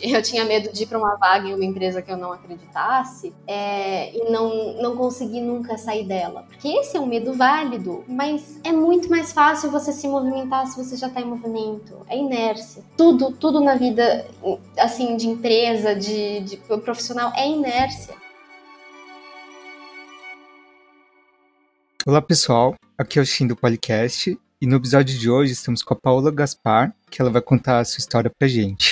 eu tinha medo de ir para uma vaga em uma empresa que eu não acreditasse é, e não, não conseguir nunca sair dela. Porque esse é um medo válido, mas é muito mais fácil você se movimentar se você já está em movimento. É inércia. Tudo, tudo na vida, assim, de empresa, de, de profissional, é inércia. Olá pessoal, aqui é o Shin do Podcast e no episódio de hoje estamos com a Paola Gaspar, que ela vai contar a sua história pra gente.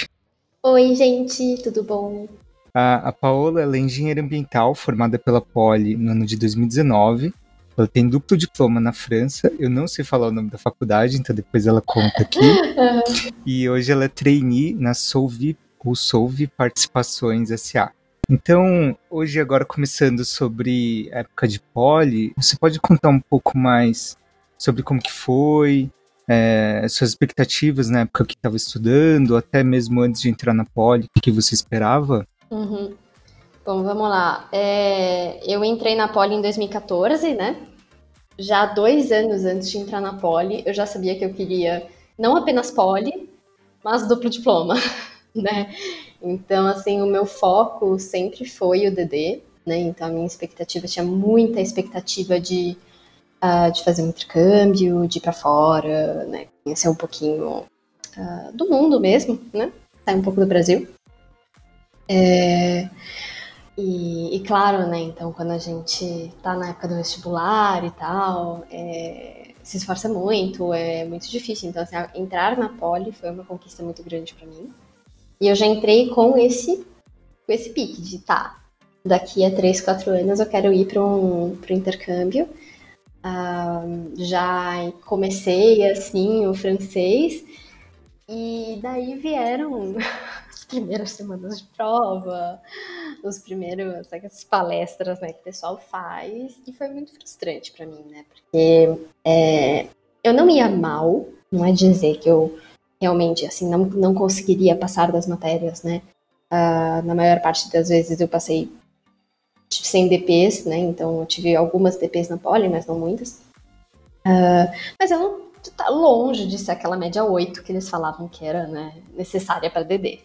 Oi, gente, tudo bom? A, a Paola é engenheira ambiental formada pela Poli no ano de 2019. Ela tem duplo diploma na França. Eu não sei falar o nome da faculdade, então depois ela conta aqui. E hoje ela é trainee na Solvi, ou Solvi Participações SA. Então, hoje agora começando sobre a época de Poli, você pode contar um pouco mais sobre como que foi, é, suas expectativas na época que estava estudando, até mesmo antes de entrar na Poli, o que você esperava? Uhum. Bom, vamos lá. É, eu entrei na Poli em 2014, né? Já dois anos antes de entrar na Poli, eu já sabia que eu queria não apenas Poli, mas duplo diploma, né? Então, assim, o meu foco sempre foi o DD, né? Então, a minha expectativa, tinha muita expectativa de uh, de fazer um intercâmbio, de ir para fora, né? Conhecer um pouquinho uh, do mundo mesmo, né? Sair um pouco do Brasil. É, e, e, claro, né? Então, quando a gente tá na época do vestibular e tal, é, se esforça muito, é muito difícil. Então, assim, entrar na Poli foi uma conquista muito grande para mim. E eu já entrei com esse, com esse pique de tá, daqui a 3, 4 anos eu quero ir para um pro intercâmbio Já comecei assim o francês e daí vieram as primeiras semanas de prova, os primeiros as palestras né, que o pessoal faz e foi muito frustrante para mim, né? Porque é, eu não ia mal, não é dizer que eu realmente assim não, não conseguiria passar das matérias, né? Uh, na maior parte das vezes eu passei sem DPs, né? Então eu tive algumas DPs na Poli, mas não muitas. Uh, mas eu não tá longe de ser aquela média 8 que eles falavam que era né, necessária para DD.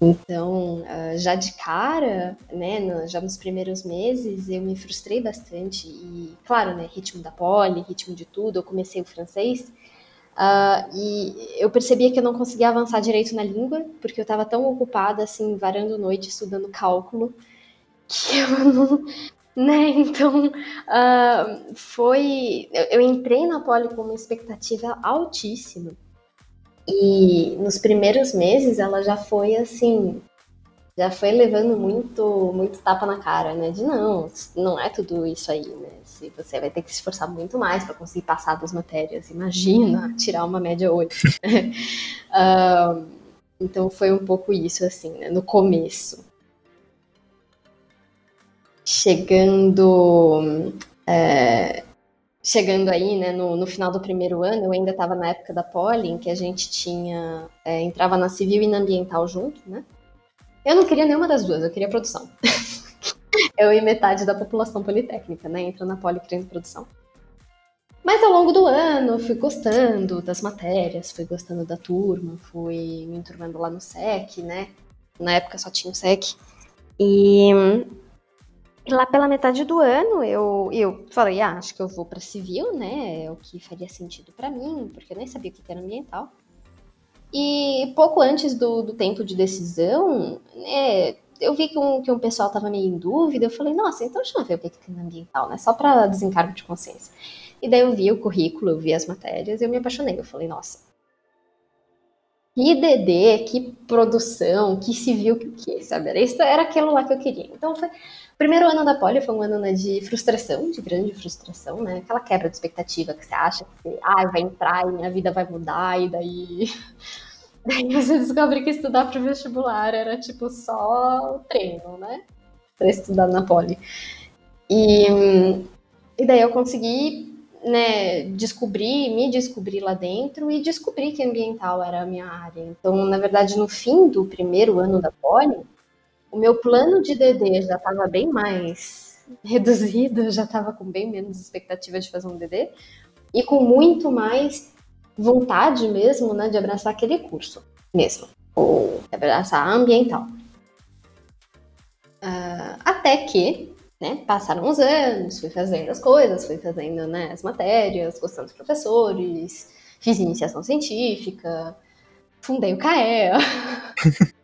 Então, uh, já de cara, né, no, já nos primeiros meses, eu me frustrei bastante. E, claro, né, ritmo da poli, ritmo de tudo, eu comecei o francês. Uh, e eu percebia que eu não conseguia avançar direito na língua, porque eu estava tão ocupada, assim, varando noite, estudando cálculo, que eu não, né, então uh, foi. Eu, eu entrei na Poli com uma expectativa altíssima. E nos primeiros meses ela já foi assim, já foi levando muito, muito tapa na cara, né? De não, não é tudo isso aí, né? Se você vai ter que se esforçar muito mais para conseguir passar das matérias. Imagina tirar uma média 8. uh, então foi um pouco isso, assim, né? No começo chegando é, chegando aí, né, no, no, final do primeiro ano, eu ainda estava na época da Poli, em que a gente tinha é, entrava na civil e na ambiental junto, né? Eu não queria nenhuma das duas, eu queria produção. eu e metade da população politécnica, né, entra na Poli querendo produção. Mas ao longo do ano, fui gostando das matérias, fui gostando da turma, fui me enturmando lá no SEC, né? Na época só tinha o SEC. E lá pela metade do ano, eu, eu falei, ah, acho que eu vou para civil, né? É o que faria sentido para mim, porque eu nem sabia o que era ambiental. E pouco antes do, do tempo de decisão, né, eu vi que um, que um pessoal tava meio em dúvida. Eu falei, nossa, então deixa eu ver o que, tem ambiental, né? Só para desencargo de consciência. E daí eu vi o currículo, eu vi as matérias e eu me apaixonei. Eu falei, nossa, que DD, que produção, que civil, que o que, sabe? Era, isso, era aquilo lá que eu queria. Então foi primeiro ano da poli foi um ano né, de frustração, de grande frustração, né? Aquela quebra de expectativa que você acha que ah, vai entrar e minha vida vai mudar, e daí. Daí você descobre que estudar para o vestibular era tipo só o treino, né? Para estudar na poli. E, e daí eu consegui né, descobrir, me descobrir lá dentro e descobrir que ambiental era a minha área. Então, na verdade, no fim do primeiro ano da poli, o meu plano de DD já estava bem mais reduzido, já estava com bem menos expectativa de fazer um DD e com muito mais vontade mesmo, né, de abraçar aquele curso mesmo. ou essa ambiental. Uh, até que, né, passaram os anos, fui fazendo as coisas, fui fazendo né, as matérias, gostando dos professores, fiz iniciação científica, fundei o CAEA.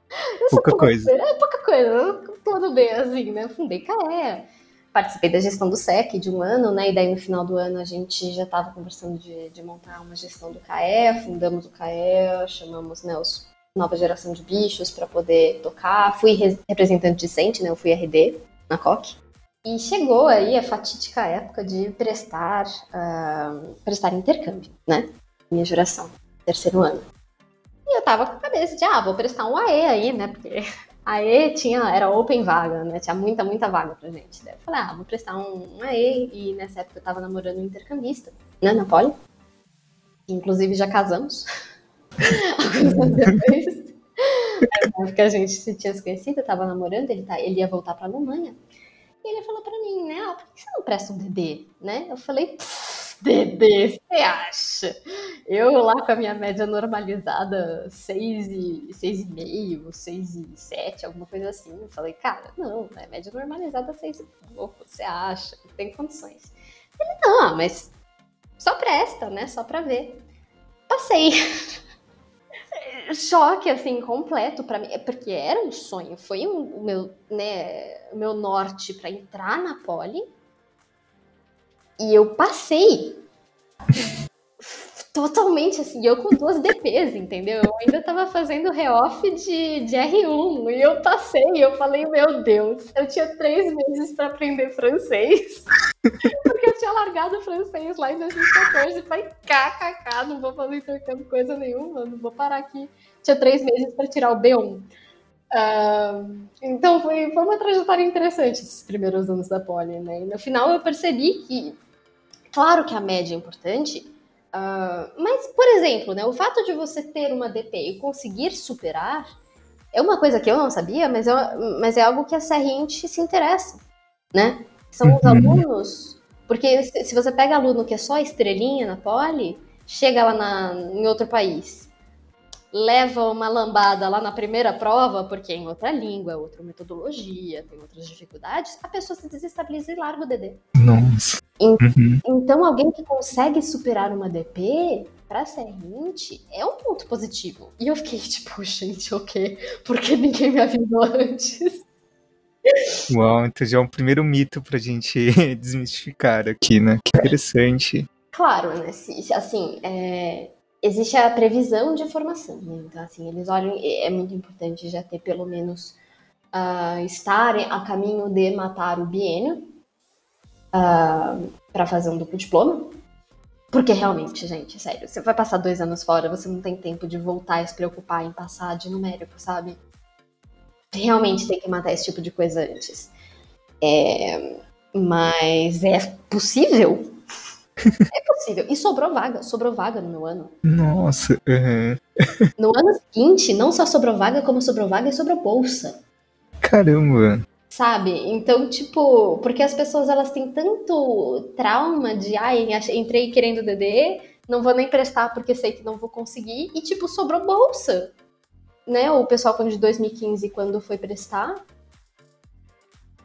pouca coisa. É pouca coisa, tudo bem assim, né? Fundei CAEA. Participei da gestão do SEC de um ano, né? E daí no final do ano a gente já estava conversando de, de, montar uma gestão do CAEA, fundamos o CAEA, chamamos né, os nova geração de bichos para poder tocar. Fui representante discente, né? Eu fui RD na COC. E chegou aí a fatídica época de prestar, uh, prestar intercâmbio, né? Minha geração, terceiro ano. E eu tava com a cabeça de, ah, vou prestar um AE aí, né? Porque AE tinha, era open vaga, né? Tinha muita, muita vaga pra gente. Daí eu falei, ah, vou prestar um, AE. E nessa época eu tava namorando um intercambista, né? Na Poli. Inclusive já casamos. Alguns anos depois. Época a gente se tinha se conhecido, eu tava namorando, ele, tá, ele ia voltar pra Alemanha. E ele falou pra mim, né? Ah, por que você não presta um DD? Né? Eu falei, DD, você acha? Eu lá com a minha média normalizada, 6,5, 6 e 7, alguma coisa assim. Falei, cara, não, né? Média normalizada 6 e pouco, você acha? Tem condições. Ele, não, mas só presta, né? Só pra ver. Passei. choque assim completo para mim, porque era um sonho, foi um, o meu, né, meu norte para entrar na Poli. E eu passei totalmente assim, eu com duas DPs, entendeu? Eu ainda tava fazendo re-off de, de R1 e eu passei, eu falei, meu Deus, eu tinha três meses para aprender francês. Porque eu tinha largado o francês lá em 2014 e falei, kkk, não vou fazer intercâmbio coisa nenhuma, não vou parar aqui. Tinha três meses para tirar o B1. Uh, então foi, foi uma trajetória interessante esses primeiros anos da Poli, né? E no final eu percebi que, claro que a média é importante, uh, mas, por exemplo, né, o fato de você ter uma DP e conseguir superar é uma coisa que eu não sabia, mas é, mas é algo que a Serrente se interessa, né? São os uhum. alunos, porque se você pega aluno que é só estrelinha na Poli, chega lá na, em outro país leva uma lambada lá na primeira prova, porque é em outra língua, é outra metodologia, tem outras dificuldades, a pessoa se desestabiliza e larga o DD. Nossa. Uhum. Então, alguém que consegue superar uma DP, pra ser 20, é um ponto positivo. E eu fiquei tipo, gente, o quê? Por que ninguém me avisou antes? Uau, então já é um primeiro mito pra gente desmistificar aqui, né? Que interessante. Claro, né? Assim, é, existe a previsão de formação, né? Então, assim, eles olham, é muito importante já ter pelo menos uh, estar a caminho de matar o biênio uh, ah, para fazer um duplo diploma. Porque realmente, gente, sério, você vai passar dois anos fora, você não tem tempo de voltar e se preocupar em passar de numérico, sabe? Realmente tem que matar esse tipo de coisa antes. É, mas é possível é possível. E sobrou vaga, sobrou vaga no meu ano. Nossa. Uhum. No ano seguinte, não só sobrou vaga, como sobrou vaga e sobrou bolsa. Caramba. Sabe? Então, tipo, porque as pessoas elas têm tanto trauma de, ai, entrei querendo DD, não vou nem prestar porque sei que não vou conseguir, e tipo, sobrou bolsa. Né? O pessoal quando de 2015, quando foi prestar,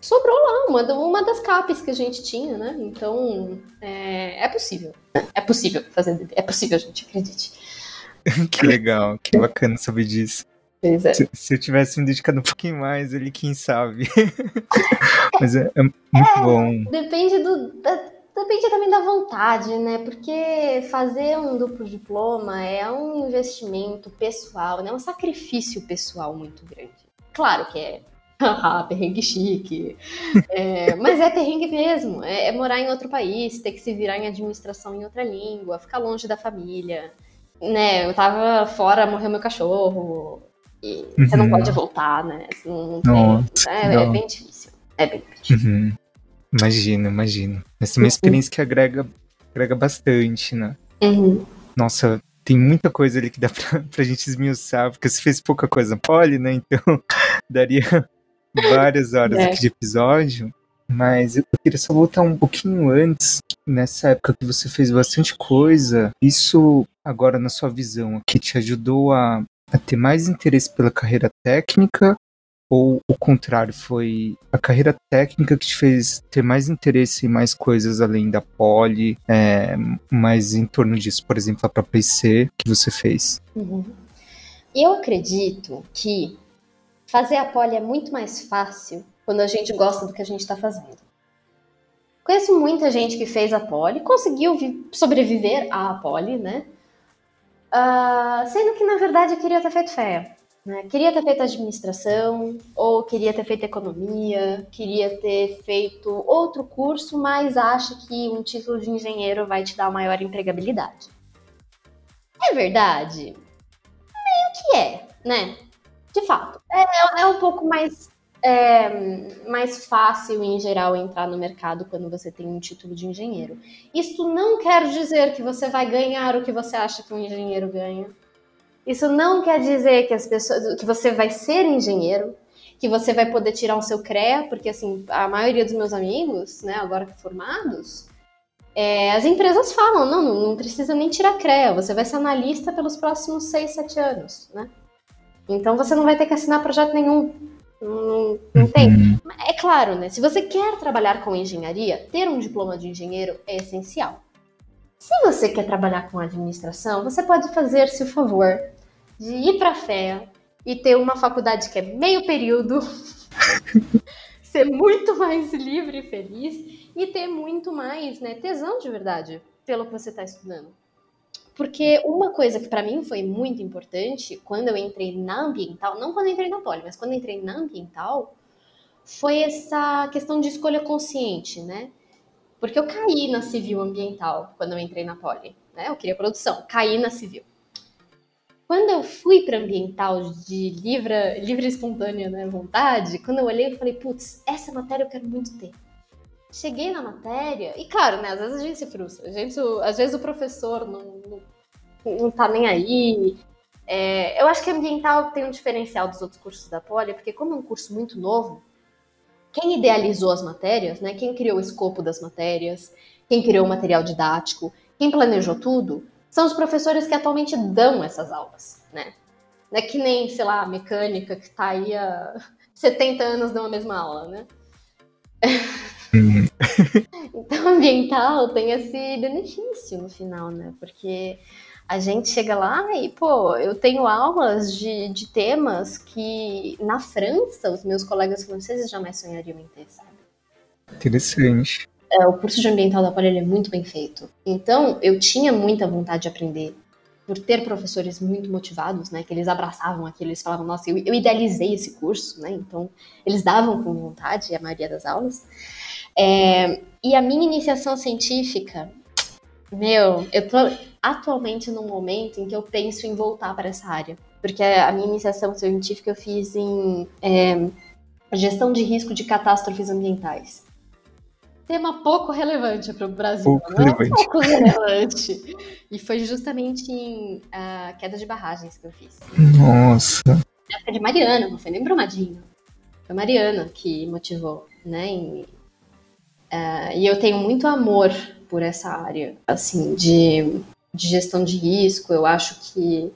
sobrou lá uma, uma das capes que a gente tinha, né? Então, é, é possível. É possível fazer É possível, gente, acredite. que legal, que bacana saber disso. Pois é. Se, se, eu tivesse me dedicado um pouquinho mais, ele quem sabe. Mas é, é muito é, bom. Depende do. Da, depende também da vontade, né? Porque fazer um duplo diploma é um investimento pessoal, né? É um sacrifício pessoal muito grande. Claro que é perrengue chique. É, mas é perrengue mesmo. É, é, morar em outro país, ter que se virar em administração em outra língua, ficar longe da família. Né, eu tava fora, morreu meu cachorro. E uhum. você não uhum. pode voltar, né? Não, não tem, é, é, bem difícil. É bem difícil. Uhum. Imagino, imagino. Essa é uma uhum. experiência que agrega, agrega bastante, né? Uhum. Nossa, tem muita coisa ali que dá pra, pra gente esmiuçar, porque você fez pouca coisa poli, né? Então daria várias horas é. aqui de episódio, mas eu queria só voltar um pouquinho antes, nessa época que você fez bastante coisa. Isso, agora na sua visão, que te ajudou a a ter mais interesse pela carreira técnica ou o contrário, foi a carreira técnica que te fez ter mais interesse em mais coisas além da poli, é, mais em torno disso, por exemplo, a própria IC que você fez? Uhum. Eu acredito que fazer a poli é muito mais fácil quando a gente gosta do que a gente está fazendo. Conheço muita gente que fez a poli, conseguiu sobreviver à poli, né? Uh, sendo que na verdade queria ter feito fé. Né? Queria ter feito administração, ou queria ter feito economia, queria ter feito outro curso, mas acha que um título de engenheiro vai te dar maior empregabilidade. É verdade? Meio que é, né? De fato. É, é um pouco mais, é, mais fácil, em geral, entrar no mercado quando você tem um título de engenheiro. Isso não quer dizer que você vai ganhar o que você acha que um engenheiro ganha isso não quer dizer que as pessoas, que você vai ser engenheiro, que você vai poder tirar o seu CREA, porque assim, a maioria dos meus amigos, né, agora formados, é, as empresas falam, não, não precisa nem tirar CREA, você vai ser analista pelos próximos 6, 7 anos, né? Então você não vai ter que assinar projeto nenhum. Não, não tem. Uhum. É claro, né? Se você quer trabalhar com engenharia, ter um diploma de engenheiro é essencial. Se você quer trabalhar com administração, você pode fazer-se o favor de ir para a FEA e ter uma faculdade que é meio período, ser muito mais livre e feliz e ter muito mais né, tesão de verdade pelo que você está estudando. Porque uma coisa que para mim foi muito importante quando eu entrei na ambiental, não quando eu entrei na poli, mas quando eu entrei na ambiental, foi essa questão de escolha consciente, né? Porque eu caí na civil ambiental quando eu entrei na Poli, né? Eu queria produção, caí na civil. Quando eu fui para ambiental de livre, livre espontânea né, vontade, quando eu olhei, eu falei, putz, essa matéria eu quero muito ter. Cheguei na matéria, e claro, né, às vezes a gente se frustra, a gente, às vezes o professor não, não, não tá nem aí. É, eu acho que ambiental tem um diferencial dos outros cursos da Poli, porque como é um curso muito novo, quem idealizou as matérias, né? Quem criou o escopo das matérias, quem criou o material didático, quem planejou tudo, são os professores que atualmente dão essas aulas, né? Não é que nem, sei lá, mecânica que está aí há 70 anos dando a mesma aula, né? Então, ambiental tem esse benefício no final, né? Porque a gente chega lá e, pô, eu tenho aulas de, de temas que na França os meus colegas franceses jamais sonhariam em ter, sabe? Interessante. É, o curso de ambiental da Poli é muito bem feito. Então, eu tinha muita vontade de aprender por ter professores muito motivados, né, que eles abraçavam aquilo, eles falavam, nossa, eu, eu idealizei esse curso, né, então eles davam com vontade a maioria das aulas. É, e a minha iniciação científica, meu, eu tô atualmente num momento em que eu penso em voltar para essa área. Porque a minha iniciação científica eu fiz em é, gestão de risco de catástrofes ambientais. Tema pouco relevante para o Brasil, pouco não relevante. pouco relevante. E foi justamente em uh, queda de barragens que eu fiz. Nossa! Na época de Mariana, não foi nem Brumadinho. Foi Mariana que motivou, né? E, uh, e eu tenho muito amor por essa área, assim, de, de gestão de risco. Eu acho que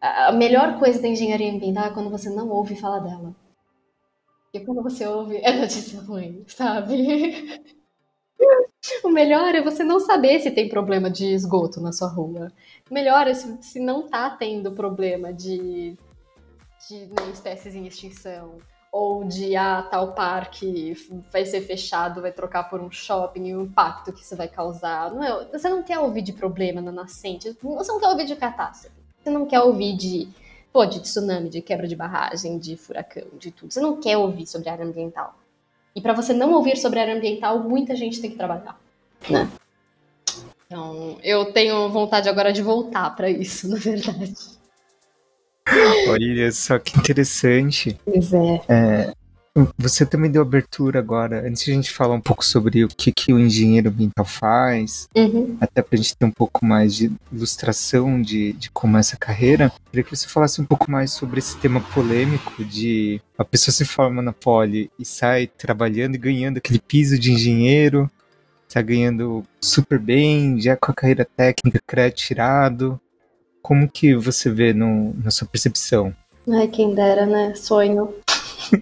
a melhor coisa da engenharia ambiental é quando você não ouve falar dela. Porque quando você ouve, é notícia ruim, sabe? O melhor é você não saber se tem problema de esgoto na sua rua. O melhor é se, se não tá tendo problema de, de né, espécies em extinção ou de ah, tal parque vai ser fechado, vai trocar por um shopping e o impacto que isso vai causar. Não é, você não quer ouvir de problema na nascente, você não quer ouvir de catástrofe, você não quer ouvir de, pô, de tsunami, de quebra de barragem, de furacão, de tudo. Você não quer ouvir sobre área ambiental. E para você não ouvir sobre área ambiental, muita gente tem que trabalhar, né? Então, eu tenho vontade agora de voltar para isso, na verdade. Olha só que interessante. Pois é. é. Você também deu abertura agora, antes de a gente falar um pouco sobre o que, que o engenheiro ambiental faz, uhum. até para a gente ter um pouco mais de ilustração de, de como é essa carreira, queria que você falasse um pouco mais sobre esse tema polêmico de a pessoa se forma na poli e sai trabalhando e ganhando aquele piso de engenheiro, está ganhando super bem, já com a carreira técnica, crédito tirado, como que você vê no, na sua percepção? Ai, quem dera, né? Sonho.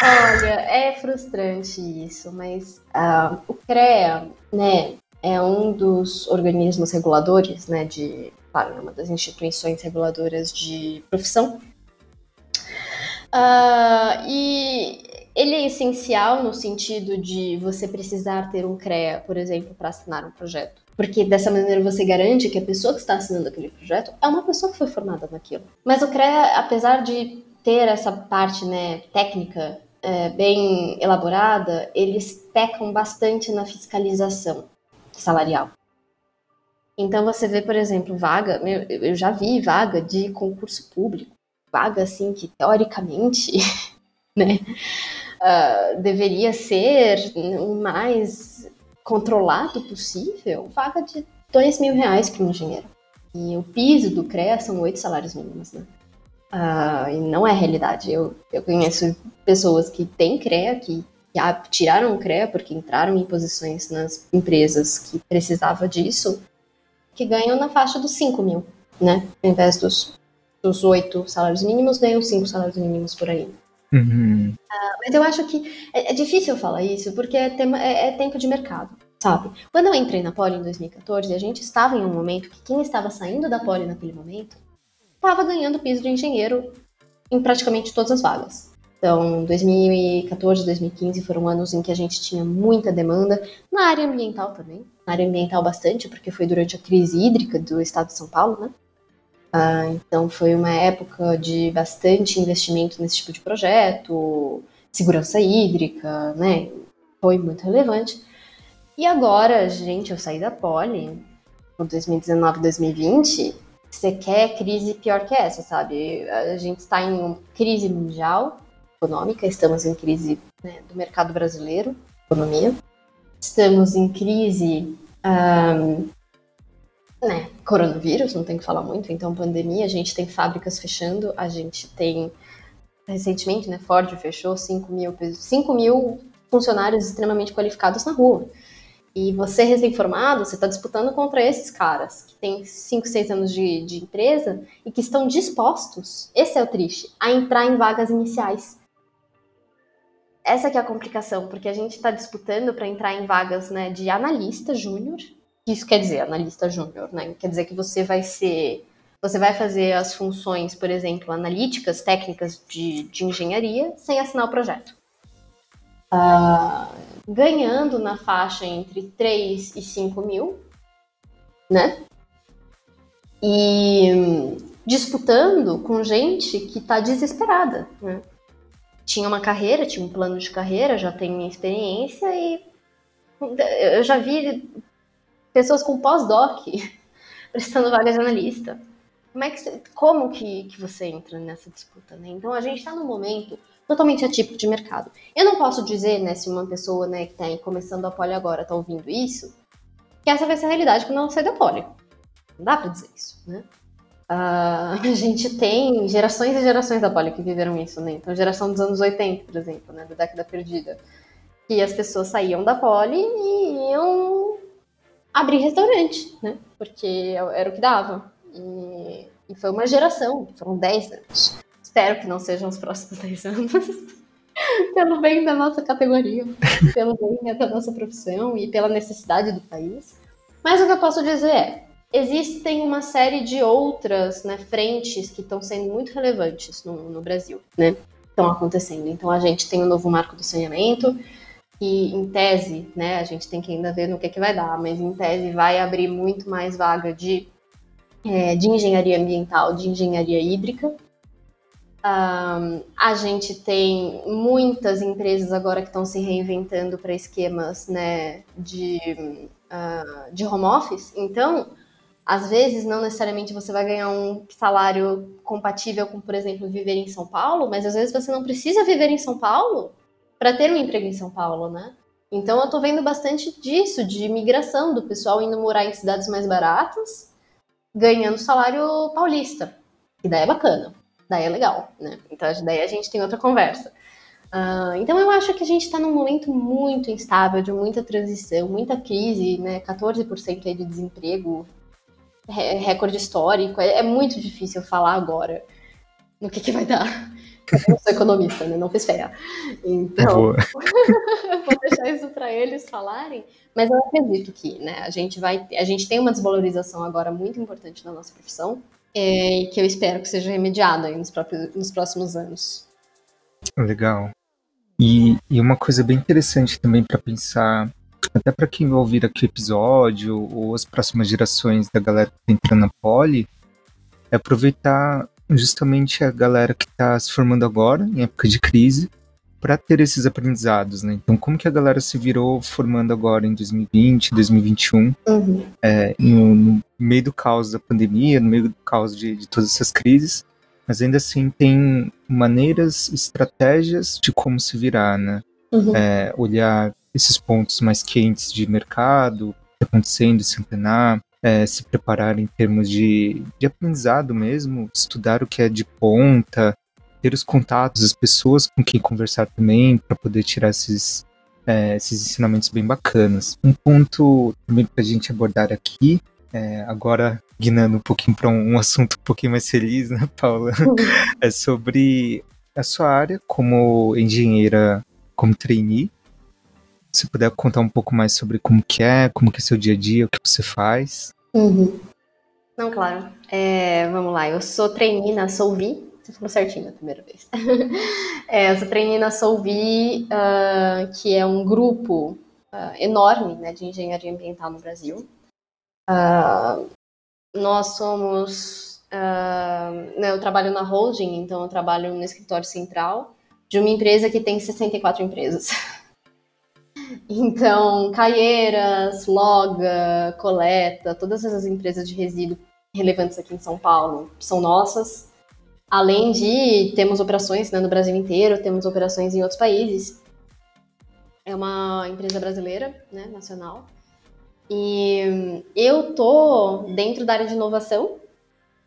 Olha, é frustrante isso, mas uh, o CREA, né, é um dos organismos reguladores, né, de, claro, é uma das instituições reguladoras de profissão. Uh, e ele é essencial no sentido de você precisar ter um CREA, por exemplo, para assinar um projeto. Porque dessa maneira você garante que a pessoa que está assinando aquele projeto é uma pessoa que foi formada naquilo. Mas o CREA, apesar de ter essa parte né, técnica é, bem elaborada, eles pecam bastante na fiscalização salarial. Então você vê, por exemplo, vaga, eu já vi vaga de concurso público, vaga assim que teoricamente, né, uh, deveria ser mais controlado possível, vaga de dois mil reais para um engenheiro. E o piso do CREA são oito salários mínimos, né? Uh, e não é realidade. Eu, eu conheço pessoas que têm CREA, que, que tiraram o CREA porque entraram em posições nas empresas que precisava disso, que ganham na faixa dos 5 mil, né? Ao invés dos, dos 8 salários mínimos, ganham 5 salários mínimos por aí. Uhum. Uh, mas eu acho que é, é, difícil falar isso porque é, tema, é, é, tempo de mercado, sabe? Quando eu entrei na Poli em 2014, a gente estava em um momento que quem estava saindo da Poli naquele momento estava ganhando piso de engenheiro em praticamente todas as vagas. Então, 2014, 2015 foram anos em que a gente tinha muita demanda na área ambiental também. Na área ambiental bastante, porque foi durante a crise hídrica do estado de São Paulo, né? Ah, então foi uma época de bastante investimento nesse tipo de projeto, segurança hídrica, né? Foi muito relevante. E agora, gente, eu saí da Poli, por 2019, 2020, você quer crise pior que essa, sabe? A gente está em crise mundial econômica, estamos em crise né, do mercado brasileiro, economia, estamos em crise um, né, coronavírus, não tem que falar muito, então pandemia, a gente tem fábricas fechando, a gente tem, recentemente, né, Ford fechou 5 mil, 5 mil funcionários extremamente qualificados na rua. E você recém-formado, você está disputando contra esses caras que têm 5, 6 anos de, de empresa e que estão dispostos, esse é o triste, a entrar em vagas iniciais. Essa que é a complicação, porque a gente está disputando para entrar em vagas né, de analista júnior, isso quer dizer, analista júnior, né? Quer dizer que você vai ser. Você vai fazer as funções, por exemplo, analíticas, técnicas de, de engenharia, sem assinar o projeto. Uh, ganhando na faixa entre 3 e 5 mil, né? E disputando com gente que está desesperada, né? Tinha uma carreira, tinha um plano de carreira, já tem minha experiência e eu já vi pessoas com pós-doc prestando vaga de analista. Como, é que, como que, que você entra nessa disputa? Né? Então, a gente está num momento totalmente atípico de mercado. Eu não posso dizer, né, se uma pessoa né, que está começando a poli agora está ouvindo isso, que essa vai ser a realidade quando ela sair da poli. Não dá para dizer isso, né? Uh, a gente tem gerações e gerações da poli que viveram isso, né? Então, geração dos anos 80, por exemplo, né, da década perdida, que as pessoas saíam da poli e iam abrir restaurante, né? Porque era o que dava. E, e foi uma geração, foram 10 anos. Espero que não sejam os próximos 10 anos. pelo bem da nossa categoria, pelo bem da nossa profissão e pela necessidade do país. Mas o que eu posso dizer é, existem uma série de outras né, frentes que estão sendo muito relevantes no, no Brasil, né? Estão acontecendo. Então a gente tem o novo marco do saneamento, que em tese, né, a gente tem que ainda ver no que, que vai dar, mas em tese vai abrir muito mais vaga de, é, de engenharia ambiental, de engenharia hídrica. Um, a gente tem muitas empresas agora que estão se reinventando para esquemas né, de, uh, de home office. Então, às vezes, não necessariamente você vai ganhar um salário compatível com, por exemplo, viver em São Paulo, mas às vezes você não precisa viver em São Paulo para ter um emprego em São Paulo, né? Então eu tô vendo bastante disso, de migração do pessoal indo morar em cidades mais baratas, ganhando salário paulista. E daí é bacana, daí é legal, né? Então daí a gente tem outra conversa. Uh, então eu acho que a gente está num momento muito instável, de muita transição, muita crise, né? 14% aí de desemprego recorde histórico. É, é, muito difícil falar agora no que, que vai dar. Eu não sou economista, né? Não fiz fé. Então, vou deixar isso para eles falarem. Mas eu acredito que, né, a gente vai, a gente tem uma desvalorização agora muito importante na nossa profissão é, que eu espero que seja remediada nos, próprios, nos próximos anos. Legal. E, e uma coisa bem interessante também para pensar, até para quem vai ouvir aqui o episódio ou as próximas gerações da galera que está entrando na Poli, é aproveitar justamente a galera que está se formando agora, em época de crise, para ter esses aprendizados, né? Então, como que a galera se virou formando agora em 2020, 2021, uhum. é, no, no, meio do caos da pandemia, no meio do caos de, de todas essas crises, mas ainda assim tem maneiras, estratégias de como se virar, né? Uhum. É, olhar esses pontos mais quentes de mercado, o que está acontecendo, se antenar, é, se preparar em termos de, de aprendizado mesmo, estudar o que é de ponta, ter os contatos, as pessoas com quem conversar também, para poder tirar esses, é, esses ensinamentos bem bacanas. Um ponto também para a gente abordar aqui, é, agora guinando um pouquinho para um, um, assunto um pouquinho mais feliz, né, Paula? É sobre a sua área como engenheira, como trainee, se puder contar um pouco mais sobre como que é, como que é seu dia a dia, o que você faz. Uhum. Não, claro. É, vamos lá, eu sou trainee na Solvi. Você falou certinho na primeira vez. é, eu sou trainee na Solvi, uh, que é um grupo uh, enorme né, de engenharia ambiental no Brasil. Uh, nós somos. Né, eu trabalho na holding, então eu trabalho no escritório central de uma empresa que tem 64 empresas. Então, Caieiras, Loga, Coleta, todas essas empresas de resíduo relevantes aqui em São Paulo são nossas. Além de temos operações né, no Brasil inteiro, temos operações em outros países. É uma empresa brasileira, né, nacional. E eu tô dentro da área de inovação,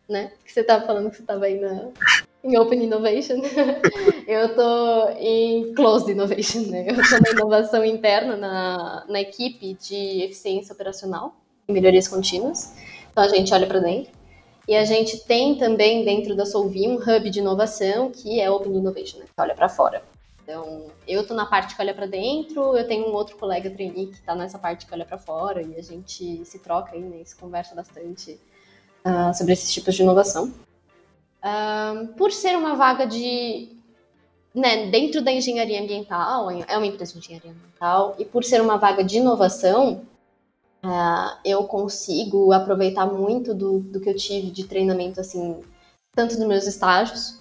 né? Que você estava falando que você estava aí na, em Open Innovation. eu tô em Closed Innovation, né? Eu tô na inovação interna na, na equipe de eficiência operacional e melhorias contínuas. Então a gente olha para dentro. E a gente tem também dentro da Solvi um hub de inovação que é Open Innovation, né? Que olha para fora. Então, eu tô na parte que olha para dentro, eu tenho um outro colega trainee que tá nessa parte que olha para fora e a gente se troca aí, né? Se conversa bastante uh, sobre esses tipos de inovação. Uh, por ser uma vaga de. Né, dentro da engenharia ambiental, é uma empresa de engenharia ambiental, e por ser uma vaga de inovação, uh, eu consigo aproveitar muito do, do que eu tive de treinamento, assim, tanto nos meus estágios,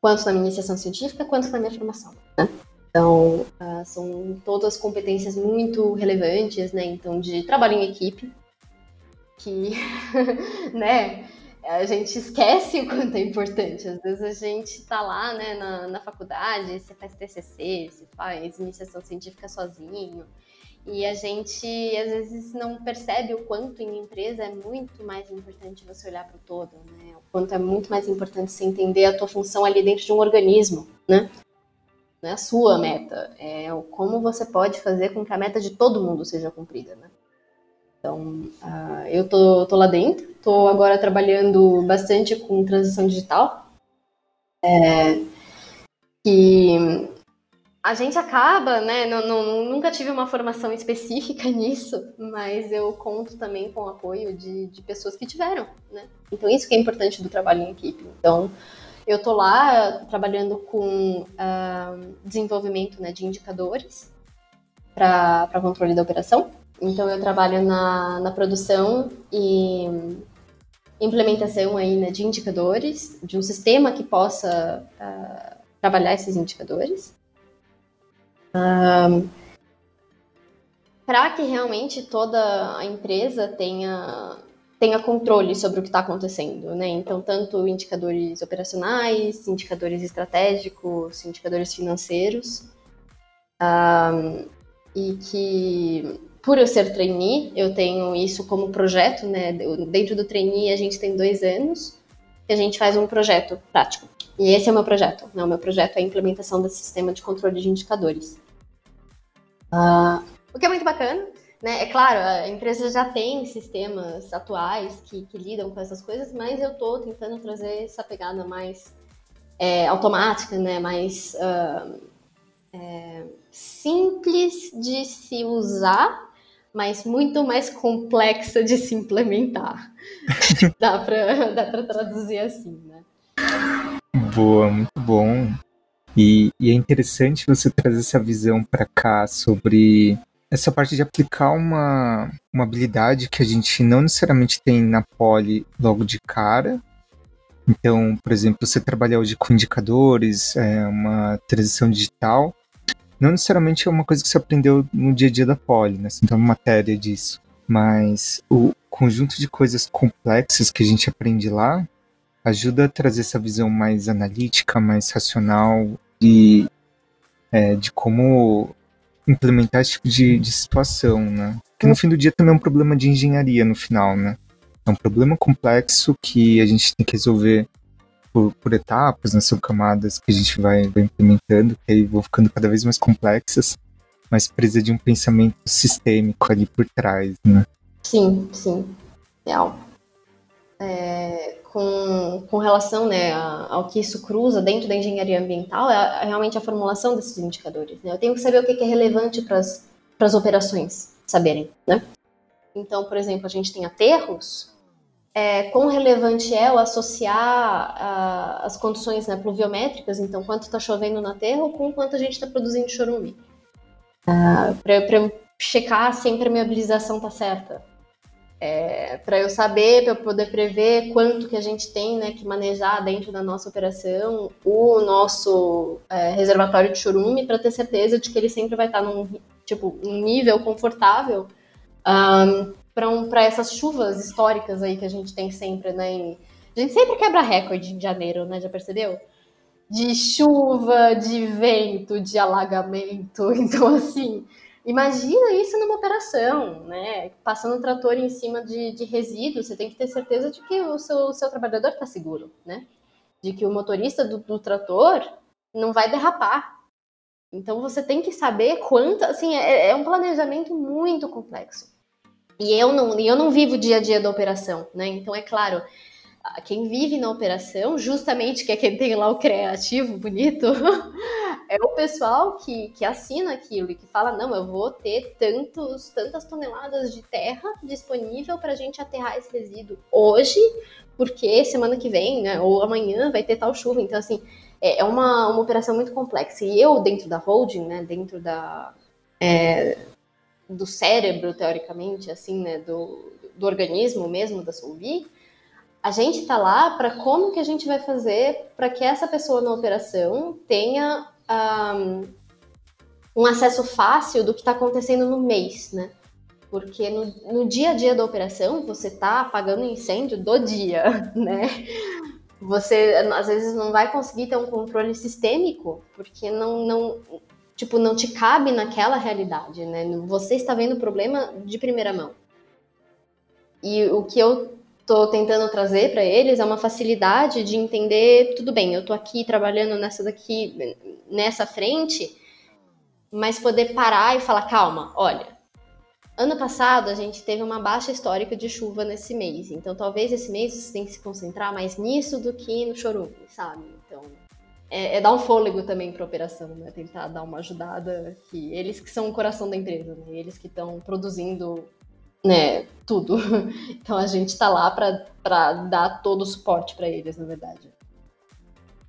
quanto na minha iniciação científica, quanto na minha formação. Né? Então, uh, são todas competências muito relevantes, né? Então, de trabalho em equipe, que, né, a gente esquece o quanto é importante. Às vezes a gente tá lá, né, na, na faculdade, você faz TCC, você faz iniciação científica sozinho, e a gente às vezes não percebe o quanto em empresa é muito mais importante você olhar para o todo, né? O quanto é muito mais importante você entender a tua função ali dentro de um organismo, né? Não é a sua meta, é como você pode fazer com que a meta de todo mundo seja cumprida, né? Então, uh, eu tô, tô lá dentro, tô agora trabalhando bastante com transição digital, é, que a gente acaba, né? Não, não, nunca tive uma formação específica nisso, mas eu conto também com o apoio de, de pessoas que tiveram, né? Então, isso que é importante do trabalho em equipe. Então, eu tô lá trabalhando com uh, desenvolvimento né, de indicadores para controle da operação. Então eu trabalho na, na produção e implementação aí, né, de indicadores, de um sistema que possa uh, trabalhar esses indicadores. Um, para que realmente toda a empresa tenha, tenha controle sobre o que está acontecendo, né? Então, tanto indicadores operacionais, indicadores estratégicos, indicadores financeiros, um, e que por eu ser trainee, eu tenho isso como projeto, né? Dentro do trainee a gente tem dois anos que a gente faz um projeto prático. E esse é o meu projeto. Né? O meu projeto é a implementação desse sistema de controle de indicadores. Uh, o que é muito bacana, né, é claro, a empresa já tem sistemas atuais que, que lidam com essas coisas, mas eu estou tentando trazer essa pegada mais é, automática, né, mais uh, é, simples de se usar, mas muito mais complexa de se implementar. dá para dá traduzir assim, né? Boa, muito bom. E, e é interessante você trazer essa visão para cá sobre essa parte de aplicar uma, uma habilidade que a gente não necessariamente tem na poli logo de cara. Então, por exemplo, você trabalhar hoje com indicadores, é, uma transição digital, não necessariamente é uma coisa que você aprendeu no dia a dia da poli, né? Você tem uma matéria disso. Mas o conjunto de coisas complexas que a gente aprende lá ajuda a trazer essa visão mais analítica, mais racional de, é, de como implementar esse tipo de, de situação, né? Que no fim do dia também é um problema de engenharia no final, né? É um problema complexo que a gente tem que resolver por, por etapas, né? São camadas que a gente vai, vai implementando, que aí vão ficando cada vez mais complexas, mas precisa de um pensamento sistêmico ali por trás, né? Sim, sim. Real. É, com, com relação né, ao que isso cruza dentro da engenharia ambiental, é, é realmente a formulação desses indicadores. Né? Eu tenho que saber o que é relevante para as operações saberem. Né? Então, por exemplo, a gente tem aterros, é, quão relevante é o associar a, as condições né, pluviométricas, então quanto está chovendo no aterro, com quanto a gente está produzindo chorume. Ah, para eu checar se a impermeabilização está certa. É, para eu saber, para eu poder prever quanto que a gente tem né, que manejar dentro da nossa operação o nosso é, reservatório de chorume para ter certeza de que ele sempre vai estar tá num tipo um nível confortável um, para essas chuvas históricas aí que a gente tem sempre, né? a gente sempre quebra recorde em janeiro, né? Já percebeu? De chuva, de vento, de alagamento. Então, assim, imagina isso numa operação, né? Passando um trator em cima de, de resíduos, você tem que ter certeza de que o seu, seu trabalhador está seguro, né? De que o motorista do, do trator não vai derrapar. Então você tem que saber quanto, assim, é, é um planejamento muito complexo. E eu não, eu não vivo o dia a dia da operação, né? Então, é claro, quem vive na operação, justamente que é quem tem lá o criativo bonito, é o pessoal que, que assina aquilo e que fala: não, eu vou ter tantos, tantas toneladas de terra disponível para a gente aterrar esse resíduo hoje, porque semana que vem, né, ou amanhã vai ter tal chuva. Então, assim, é, é uma, uma operação muito complexa. E eu, dentro da holding, né, dentro da. É, do cérebro, teoricamente, assim, né, do, do organismo mesmo da Solvi, a gente está lá para como que a gente vai fazer para que essa pessoa na operação tenha um, um acesso fácil do que está acontecendo no mês, né? Porque no, no, dia a dia da operação você está apagando incêndio do dia, né? Você às vezes não vai conseguir ter um controle sistêmico porque não, não tipo, não te cabe naquela realidade, né? Você está vendo o problema de primeira mão. E o que eu tô tentando trazer para eles é uma facilidade de entender, tudo bem, eu tô aqui trabalhando nessa daqui, nessa frente, mas poder parar e falar, calma, olha, ano passado a gente teve uma baixa histórica de chuva nesse mês, então talvez esse mês você tenha que se concentrar mais nisso do que no chorume, sabe? Então, é, é, dar um fôlego também para a operação, né? Tentar dar uma ajudada que eles que são o coração da empresa, né? Eles que estão produzindo, né? Tudo. Então a gente está lá para dar todo o suporte para eles, na verdade.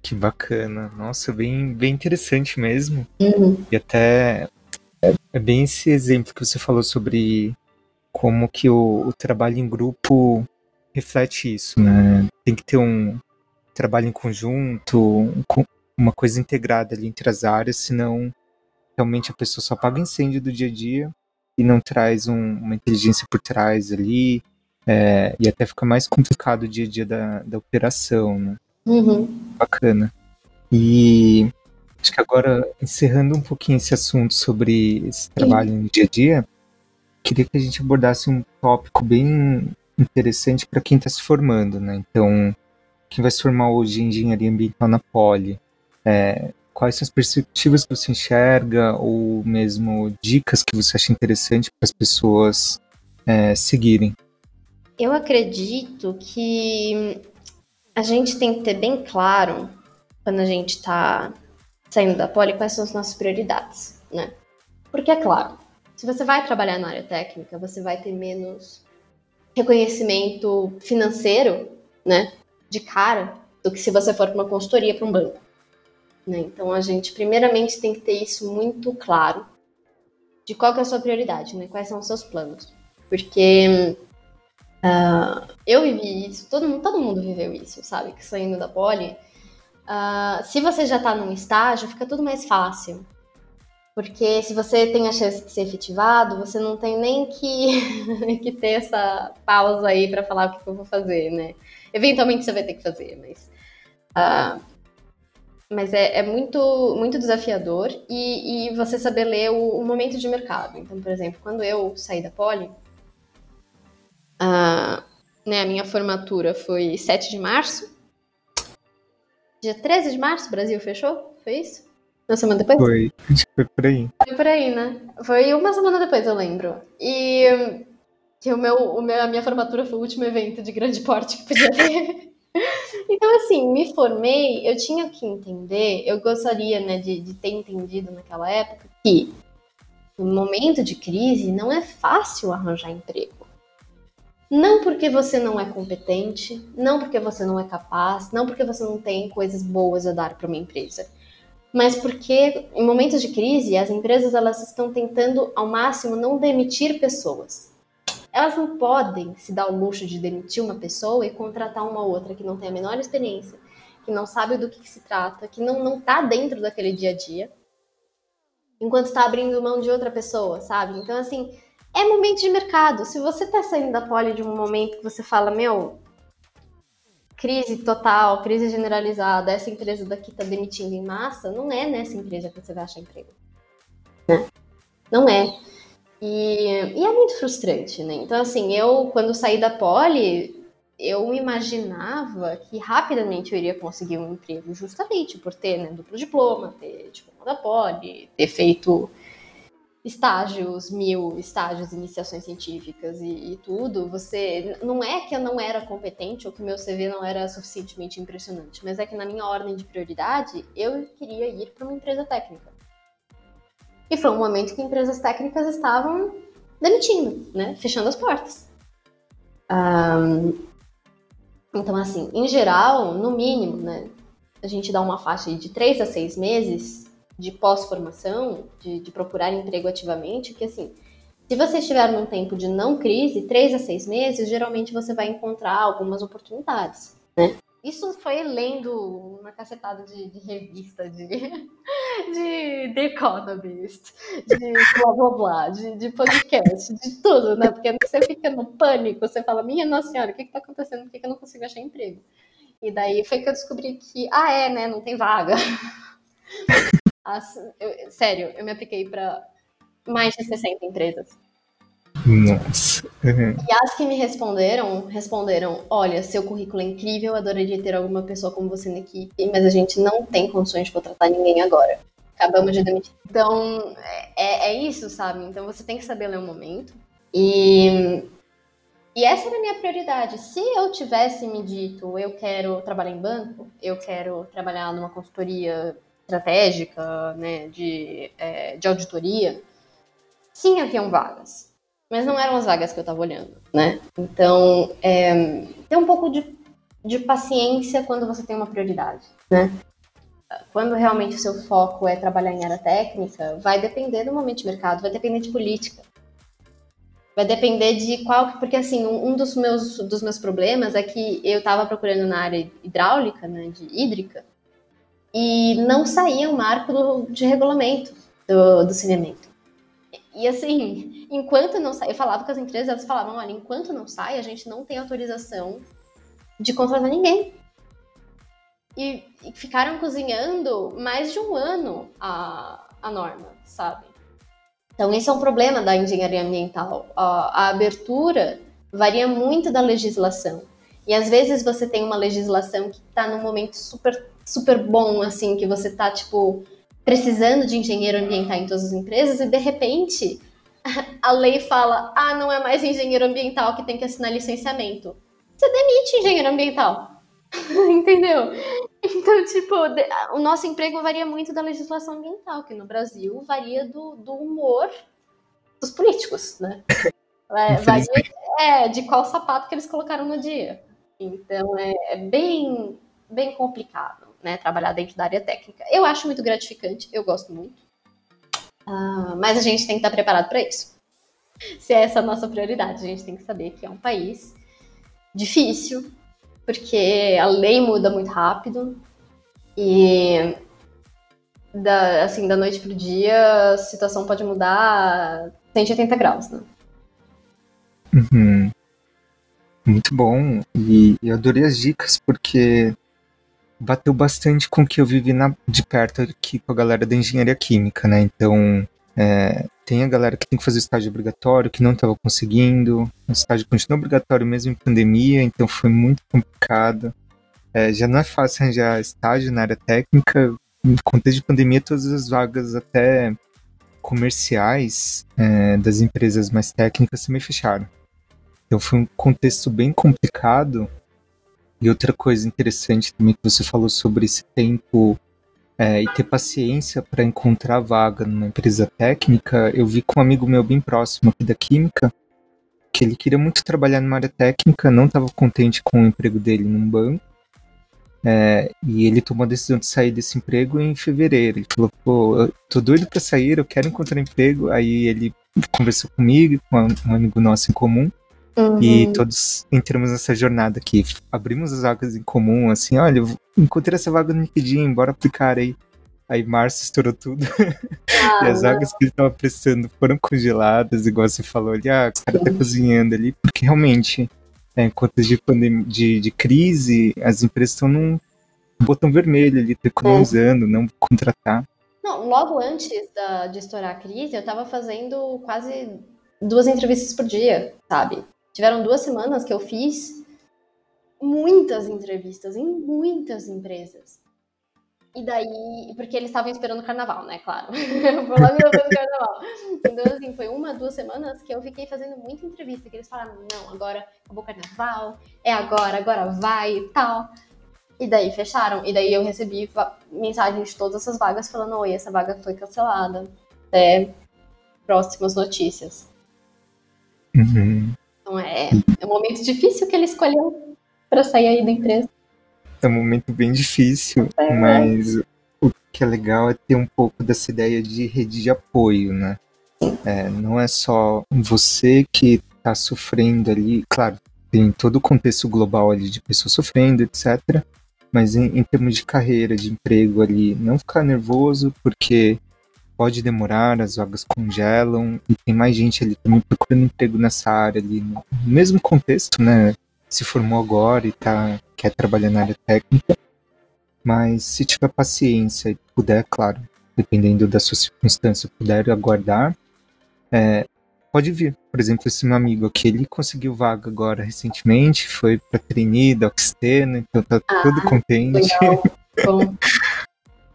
Que bacana, nossa, bem, bem interessante mesmo. Uhum. E até é, bem esse exemplo que você falou sobre como que o, o trabalho em grupo reflete isso, né? Tem que ter um, trabalho em conjunto, uma coisa integrada ali entre as áreas, senão realmente a pessoa só apaga incêndio do dia a dia e não traz um, uma inteligência por trás ali, é, e até fica mais complicado o dia a dia da, da operação, né? Uhum. Bacana. E acho que agora, encerrando um pouquinho esse assunto sobre esse trabalho Sim. no dia a dia, queria que a gente abordasse um tópico bem interessante para quem está se formando, né? Então, quem vai se formar hoje em engenharia ambiental na Poli, é, quais são as perspectivas que você enxerga ou mesmo dicas que você acha interessante para as pessoas é, seguirem? Eu acredito que a gente tem que ter bem claro, quando a gente está saindo da poli, quais são as nossas prioridades, né? Porque, é claro, se você vai trabalhar na área técnica, você vai ter menos reconhecimento financeiro, né, de cara, do que se você for para uma consultoria para um banco. Né? Então, a gente, primeiramente, tem que ter isso muito claro de qual é a sua prioridade, né? Quais são os seus planos. Porque uh, eu vivi isso, todo mundo, todo mundo viveu isso, sabe? Que saindo da poli, uh, se você já está num estágio, fica tudo mais fácil. Porque se você tem a chance de ser efetivado, você não tem nem que, que ter essa pausa aí para falar o que, que, eu vou fazer, né? Eventualmente você vai ter que fazer, mas. Uh, mas é, é, muito, muito desafiador e, e você saber ler o, o, momento de mercado. Então, por exemplo, quando eu saí da Poli, uh, né, a minha formatura foi 7 de março. Dia 13 de março, o Brasil fechou? Foi isso? Uma semana depois? Foi, foi por aí. Foi por aí, né? Foi uma semana depois, eu lembro. E que o meu, o meu, a minha formatura foi o último evento de grande porte que podia ter. então, assim, me formei, eu tinha que entender, eu gostaria né, de, de ter entendido naquela época que no momento de crise não é fácil arranjar emprego. Não porque você não é competente, não porque você não é capaz, não porque você não tem coisas boas a dar para uma empresa mas porque em momentos de crise as empresas elas estão tentando ao máximo não demitir pessoas. Elas não podem se dar o luxo de demitir uma pessoa e contratar uma outra que não tem a menor experiência, que não sabe do que, que se trata, que não não está dentro daquele dia a dia, enquanto está abrindo mão de outra pessoa, sabe? Então assim é momento de mercado. Se você está saindo da poli de um momento que você fala, meu, crise total, crise generalizada, essa empresa daqui está demitindo em massa, não é nessa empresa que você vai achar emprego. Né? Não é. E, e, é muito frustrante, né? Então, assim, eu, quando saí da Poli, eu imaginava que rapidamente eu iria conseguir um emprego, justamente por ter né, duplo diploma, ter diploma da Poli, ter feito estágios, mil estágios, iniciações científicas e, e, tudo, você. Não é que eu não era competente ou que meu CV não era suficientemente impressionante, mas é que na minha ordem de prioridade eu queria ir para uma empresa técnica. E foi um momento que empresas técnicas estavam demitindo, né? Fechando as portas. Um, então, assim, em geral, no mínimo, né? A gente dá uma faixa de três a seis meses de pós-formação, de, de, procurar emprego ativamente, que assim, se você estiver num tempo de não crise, três a seis meses, geralmente você vai encontrar algumas oportunidades, né? Isso foi lendo uma cacetada de, de revista, de, de The Economist, de blá blá blá, de, de podcast, de tudo, né? Porque você fica no pânico, você fala, minha nossa senhora, o que está acontecendo? Por que eu não consigo achar emprego? E daí foi que eu descobri que, ah, é, né? Não tem vaga. As, eu, sério, eu me apliquei para mais de 60 empresas. Nossa. Uhum. E as que me responderam, responderam: olha, seu currículo é incrível, adoraria ter alguma pessoa como você na equipe, mas a gente não tem condições de contratar ninguém agora. Acabamos de demitir. Então, é, é isso, sabe? Então você tem que saber ler o momento. E, e essa era a minha prioridade. Se eu tivesse me dito, eu quero trabalhar em banco, eu quero trabalhar numa consultoria estratégica, né, de, é, de auditoria, sim haviam vagas, mas não eram as vagas que eu estava olhando, né? Então, é, ter um pouco de, de paciência quando você tem uma prioridade, né? Quando realmente o seu foco é trabalhar em área técnica, vai depender do momento de mercado, vai depender de política. Vai depender de qual. Porque, assim, um, dos, meus, dos meus problemas é que eu estava procurando na área hidráulica, né, de hídrica, e não saía o marco do, de regulamento do, do saneamento. E assim, enquanto não sai, eu falava com as empresas, elas falavam, olha, enquanto não sai, a gente não tem autorização de contratar ninguém. E, e ficaram cozinhando mais de um ano a, a norma, sabe? Então, esse é um problema da engenharia ambiental. A, a abertura varia muito da legislação. E às vezes você tem uma legislação que está num momento super, super bom, assim, que você está, tipo, precisando de engenheiro ambiental em todas as empresas, e de repente a lei fala: ah, não é mais engenheiro ambiental que tem que assinar licenciamento. Você demite engenheiro ambiental. Entendeu? Então, tipo, o nosso emprego varia muito da legislação ambiental, que no Brasil varia do, do humor dos políticos, né? Varia é, de qual sapato que eles colocaram no dia. Então, é, é bem, bem complicado, né? Trabalhar dentro da área técnica. Eu acho muito gratificante, eu gosto muito. Uh, mas a gente tem que estar preparado para isso. Se é essa a nossa prioridade, a gente tem que saber que é um país difícil, porque a lei muda muito rápido e da, assim, da noite pro dia a situação pode mudar 180 graus, né? Uhum. Muito bom. E eu adorei as dicas porque bateu bastante com o que eu vivi na, de perto aqui com a galera da engenharia química, né? Então, é, tem a galera que tem que fazer estágio obrigatório, que não estava conseguindo. O estágio continua obrigatório mesmo em pandemia, então foi muito complicado. É, já não é fácil arranjar estágio na área técnica. No contexto de pandemia, todas as vagas, até comerciais, é, das empresas mais técnicas também fecharam. Então foi um contexto bem complicado. E outra coisa interessante também que você falou sobre esse tempo é, e ter paciência para encontrar vaga numa empresa técnica, eu vi com um amigo meu bem próximo aqui da Química, que ele queria muito trabalhar numa área técnica, não estava contente com o emprego dele num banco, é, e ele tomou a decisão de sair desse emprego em fevereiro. Ele falou, pô, eu tô doido para sair, eu quero encontrar emprego. Aí ele conversou comigo, com um amigo nosso em comum, Uhum. E todos entramos nessa jornada aqui. Abrimos as vagas em comum, assim, olha, encontrei essa vaga no LinkedIn, bora aplicar aí. Aí março estourou tudo. Ah, e as vagas que ele estava prestando foram congeladas, igual você falou ali, ah, o cara tá cozinhando ali, porque realmente, é, em contas de, pandemia, de, de crise, as empresas estão num botão vermelho ali, economizando, é. não contratar. Não, logo antes da, de estourar a crise, eu estava fazendo quase duas entrevistas por dia, sabe? Tiveram duas semanas que eu fiz muitas entrevistas em muitas empresas. E daí, porque eles estavam esperando o carnaval, né? Claro. foi lá no carnaval. Então, assim, foi uma, duas semanas que eu fiquei fazendo muita entrevista, que eles falaram, não, agora acabou o carnaval, é agora, agora vai e tal. E daí fecharam. E daí eu recebi mensagens de todas essas vagas falando, oi, essa vaga foi cancelada. Até próximas notícias. Uhum. Então é, é um momento difícil que ele escolheu para sair aí da empresa. É um momento bem difícil, é. mas o que é legal é ter um pouco dessa ideia de rede de apoio, né? É, não é só você que está sofrendo ali, claro, tem todo o contexto global ali de pessoas sofrendo, etc. Mas em, em termos de carreira, de emprego ali, não ficar nervoso, porque pode demorar, as vagas congelam e tem mais gente ali também procurando emprego nessa área ali, no mesmo contexto, né? Se formou agora e tá, quer trabalhar na área técnica. Mas se tiver paciência e puder, claro, dependendo da sua circunstância, puder aguardar, é, pode vir. Por exemplo, esse meu amigo aqui, ele conseguiu vaga agora recentemente, foi pra trainee da Oxtena, então tá ah, todo contente. Bom.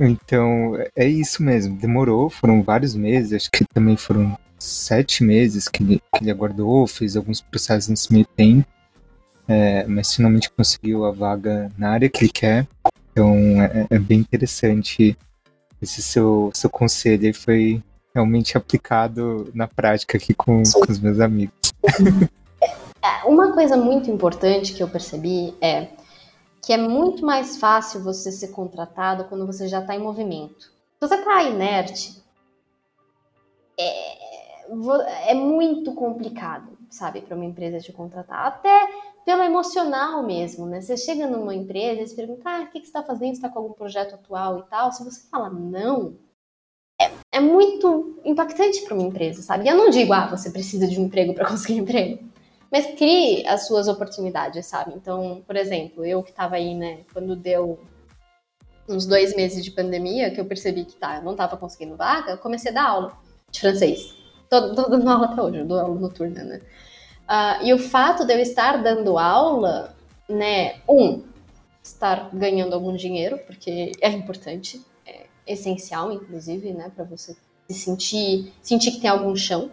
Então, é isso mesmo. Demorou, foram vários meses, acho que também foram sete meses que ele, que ele aguardou, fez alguns processos nesse meio tempo, é, mas finalmente conseguiu a vaga na área que ele quer. Então, é, é bem interessante esse seu, seu conselho. Ele foi realmente aplicado na prática aqui com, com os meus amigos. É, uma coisa muito importante que eu percebi é que é muito mais fácil você ser contratado quando você já está em movimento. Se você está inerte, é, é muito complicado, sabe, para uma empresa te contratar. Até pelo emocional mesmo, né? Você chega numa empresa e você pergunta, ah, o que, você está fazendo? Você está com algum projeto atual e tal? Se você fala não, é, é muito impactante para uma empresa, sabe? E eu não digo, ah, você precisa de um emprego para conseguir emprego mas crie as suas oportunidades, sabe? Então, por exemplo, eu que estava aí, né, quando deu uns dois meses de pandemia, que eu percebi que tá, eu não estava conseguindo vaga, comecei a dar aula de francês. Tô dando aula até hoje, eu dou aula noturna, né? Uh, e o fato de eu estar dando aula né, um, estar ganhando algum dinheiro, porque é importante, é essencial, inclusive, né, para você se sentir, sentir que tem algum chão.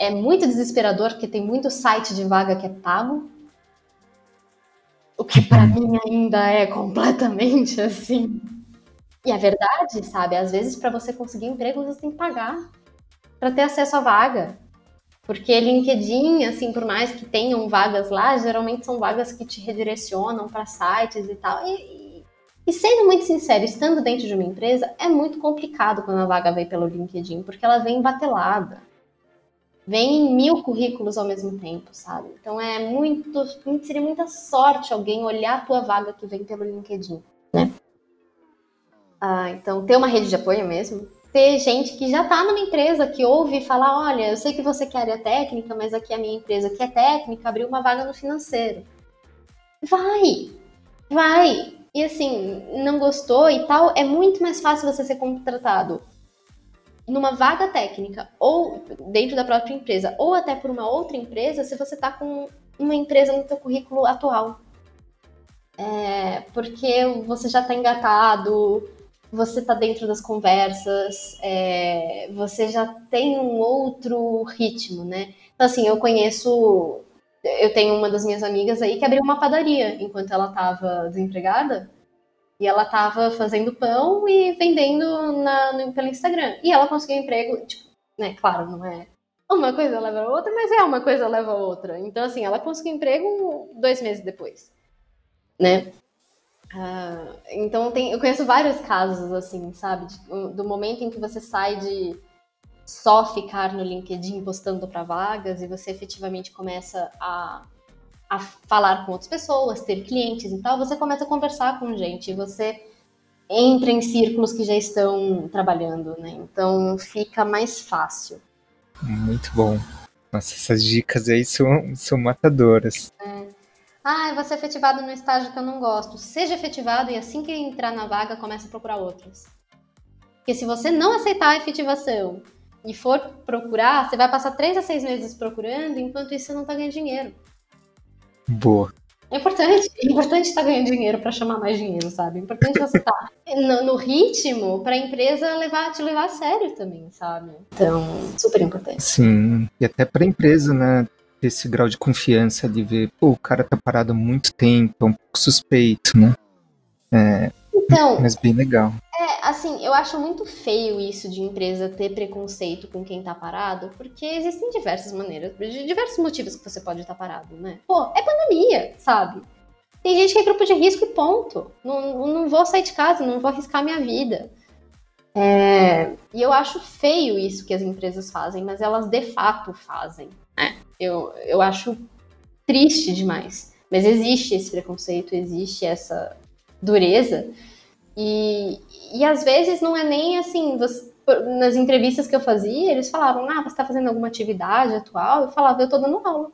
É muito desesperador, porque tem muito site de vaga que é pago, o que para mim ainda é completamente assim. E é verdade, sabe? Às vezes, para você conseguir emprego, você tem que pagar para ter acesso à vaga. Porque LinkedIn, assim, por mais que tenham vagas lá, geralmente são vagas que te redirecionam para sites e tal. E, e, sendo muito sincero, estando dentro de uma empresa, é muito complicado quando a vaga vem pelo LinkedIn, porque ela vem batelada. Vem mil currículos ao mesmo tempo, sabe? Então é muito. Seria muita sorte alguém olhar a tua vaga que vem pelo LinkedIn, né? Ah, então, ter uma rede de apoio mesmo, ter gente que já está numa empresa, que ouve e fala, olha, eu sei que você quer área técnica, mas aqui a minha empresa que é técnica abriu uma vaga no financeiro. Vai, vai. E assim, não gostou e tal, é muito mais fácil você ser contratado numa vaga técnica ou dentro da própria empresa, ou até por uma outra empresa, se você está com uma empresa no seu currículo atual. É, porque você já está engatado, você tá dentro das conversas, é, você já tem um outro ritmo, né? Então, assim, eu conheço. Eu tenho uma das minhas amigas aí que abriu uma padaria enquanto ela estava desempregada. E ela estava fazendo pão e vendendo na, no, pelo Instagram. E ela conseguiu emprego, tipo, né? Claro, não é uma coisa leva a outra, mas é uma coisa leva a outra. Então, assim, ela conseguiu emprego dois meses depois, né? Uh, então tem, eu conheço vários casos assim, sabe, de, do momento em que você sai de só ficar no LinkedIn postando para vagas e você efetivamente começa a, a falar com outras pessoas, ter clientes e tal, você começa a conversar com gente, você entra em círculos que já estão trabalhando, né? Então fica mais fácil. Muito bom. Nossa, essas dicas aí são, são matadoras. É. Ah, eu vou ser efetivado no estágio que eu não gosto. Seja efetivado e assim que entrar na vaga, comece a procurar outras. Porque se você não aceitar a efetivação e for procurar, você vai passar três a seis meses procurando, enquanto isso você não tá ganhando dinheiro. Boa. É importante, é importante estar ganhando dinheiro para chamar mais dinheiro, sabe? É importante você estar tá no, no, ritmo para a empresa levar, te levar a sério também, sabe? Então, super importante. Sim, e até para a empresa, né? esse grau de confiança de ver, pô, o cara tá parado há muito tempo, é um pouco suspeito, né? É, então, mas bem legal. É, assim, eu acho muito feio isso de empresa ter preconceito com quem tá parado, porque existem diversas maneiras, diversos motivos que você pode estar tá parado, né? Pô, é pandemia, sabe? Tem gente que é grupo de risco e ponto. Não, não vou sair de casa, não vou arriscar minha vida. É, e eu acho feio isso que as empresas fazem, mas elas de fato fazem. Né? Eu, eu acho triste demais. Mas existe esse preconceito, existe essa dureza. E, e às vezes não é nem assim, você, nas entrevistas que eu fazia, eles falavam, ah, você está fazendo alguma atividade atual? Eu falava, eu estou dando aula.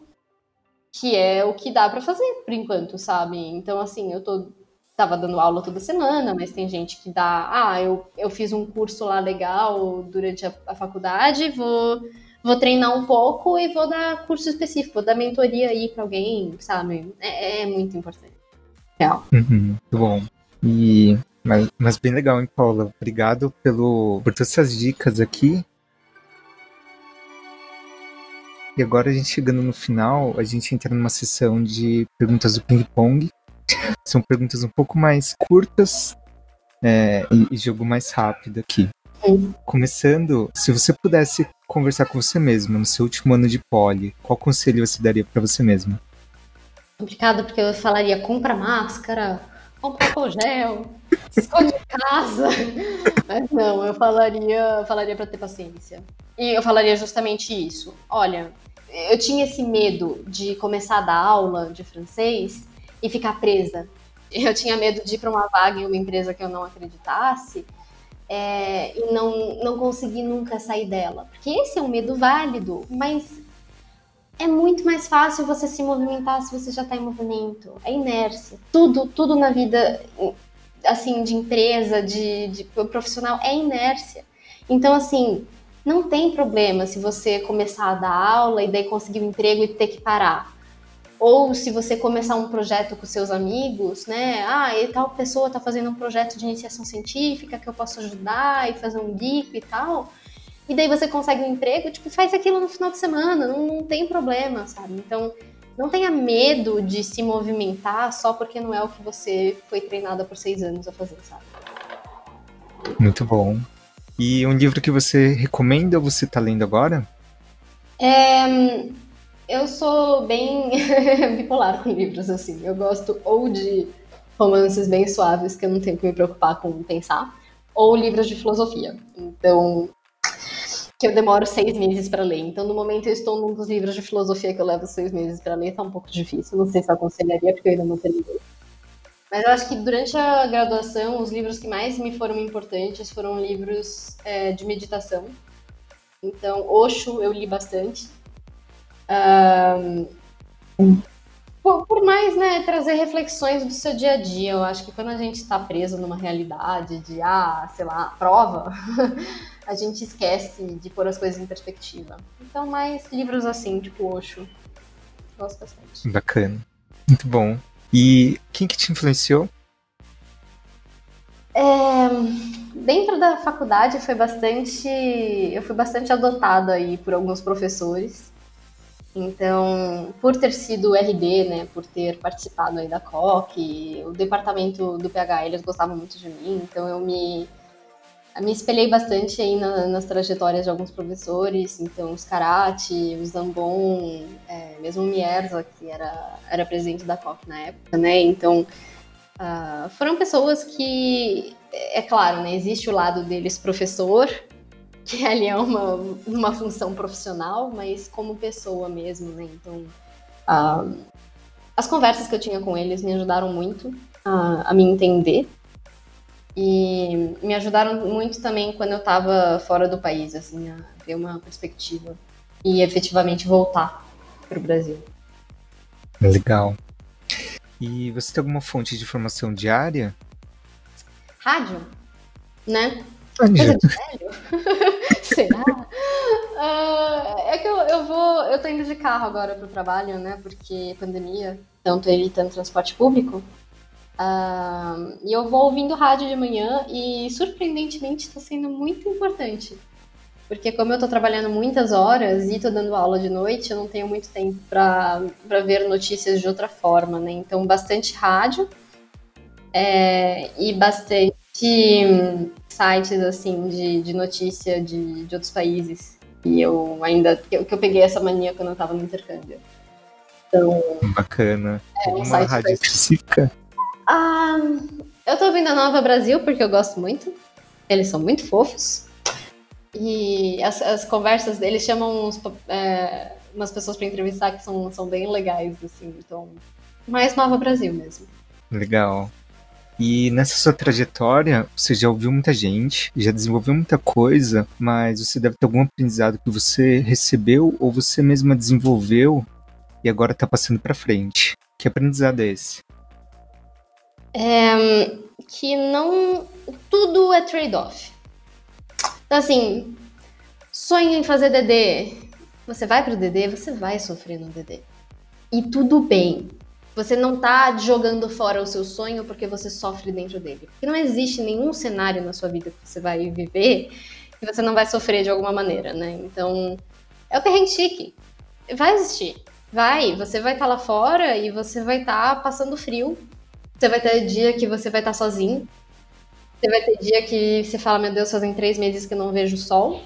Que é o que dá para fazer, por enquanto, sabe? Então, assim, eu tô tava dando aula toda semana, mas tem gente que dá, ah, eu, eu fiz um curso lá legal durante a, a faculdade, vou vou treinar um pouco e vou dar curso específico, vou dar mentoria aí para alguém, sabe? É, é, muito importante. Real. Uhum, muito bom. E mas, mas bem legal, hein, Paula? Obrigado pelo, por todas essas dicas aqui. E agora a gente chegando no final, a gente entra numa sessão de perguntas do ping-pong. São perguntas um pouco mais curtas é, e, e jogo mais rápido aqui. Começando, se você pudesse conversar com você mesma no seu último ano de poli, qual conselho você daria para você mesma? Complicado, porque eu falaria: compra máscara, compra álcool gel, se esconde em casa. Mas não, eu falaria, falaria para ter paciência. E eu falaria justamente isso. Olha, eu tinha esse medo de começar a dar aula de francês e ficar presa. Eu tinha medo de ir para uma vaga em uma empresa que eu não acreditasse é, e não, não conseguir nunca sair dela. Porque esse é um medo válido, mas é muito mais fácil você se movimentar se você já está em movimento. É inércia. Tudo, tudo na vida, assim, de empresa, de, de profissional, é inércia. Então, assim, não tem problema se você começar a dar aula e daí conseguir um emprego e ter que parar. ou se você começar um projeto com seus amigos, né? Ah, e tal pessoa está fazendo um projeto de iniciação científica que eu posso ajudar e fazer um bico e tal. E daí você consegue um emprego, tipo, faz aquilo no final de semana, não, não tem problema, sabe? Então, não tenha medo de se movimentar só porque não é o que você foi treinada por seis anos a fazer, sabe? Muito bom. E um livro que você recomenda ou você está lendo agora? É, eu sou bem bipolar com livros, assim. Eu gosto ou de romances bem suaves, que eu não tenho que me preocupar com pensar, ou livros de filosofia. Então, que eu demoro seis meses para ler. Então, no momento, eu estou num dos livros de filosofia que eu levo seis meses para ler, tá um pouco difícil. Não sei se eu aconselharia, porque eu ainda não terminei. Mas eu acho que durante a graduação, os livros que mais me foram importantes foram livros é, de meditação. Então, Osho eu li bastante. Um, por, mais, né, trazer reflexões do seu dia a dia. Eu acho que quando a gente está preso numa realidade de, ah, sei lá, prova, a gente esquece de pôr as coisas em perspectiva. Então, mais livros assim, tipo Osho. Gosto bastante. Bacana. Muito bom. E quem que te influenciou? É, dentro da faculdade foi bastante. Eu fui bastante adotada aí por alguns professores. Então, por ter sido RD, né, por ter participado aí da COC, o departamento do PH, eles gostavam muito de mim, então eu me, me espelhei bastante aí na, nas trajetórias de alguns professores, então os Karate, o Zambon, é, mesmo o Mierza, que era, era presidente da COC na época, né, então uh, foram pessoas que, é claro, né, existe o lado deles professor, que ali é uma, uma função profissional, mas como pessoa mesmo, né? Então, uh, as conversas que eu tinha com eles me ajudaram muito a, a me entender e me ajudaram muito também quando eu estava fora do país, assim, a ter uma perspectiva e efetivamente voltar para o Brasil. Legal. E você tem alguma fonte de informação diária? Rádio, né? De velho? Será? Uh, é que eu, eu vou. Eu tô indo de carro agora pro trabalho, né? Porque pandemia, então tô evitando transporte público. Uh, e eu vou ouvindo rádio de manhã e surpreendentemente está sendo muito importante. Porque como eu tô trabalhando muitas horas e tô dando aula de noite, eu não tenho muito tempo para ver notícias de outra forma, né? Então, bastante rádio é, e bastante sites assim de, de notícia de, de outros países. E eu ainda. Que eu, que eu peguei essa mania quando eu tava no intercâmbio. Então. Bacana. É, um rádio específica? Ah, eu tô ouvindo a Nova Brasil porque eu gosto muito. Eles são muito fofos. E as, as conversas deles chamam uns, é, umas pessoas para entrevistar que são, são bem legais, assim. Então, mais Nova Brasil mesmo. Legal. E nessa sua trajetória, você já ouviu muita gente, já desenvolveu muita coisa, mas você deve ter algum aprendizado que você recebeu ou você mesma desenvolveu e agora está passando para frente. Que aprendizado é esse? É, que não. Tudo é trade-off. Então, assim, sonho em fazer DD. Você vai pro DD, você vai sofrer no DD. E tudo bem. Você não tá jogando fora o seu sonho porque você sofre dentro dele. Porque não existe nenhum cenário na sua vida que você vai viver que você não vai sofrer de alguma maneira, né? Então, é o perrengue chique. Vai existir. Vai, você vai estar tá lá fora e você vai estar tá passando frio. Você vai ter dia que você vai estar sozinho. Você vai ter dia que você fala, meu Deus, fazem três meses que eu não vejo o sol.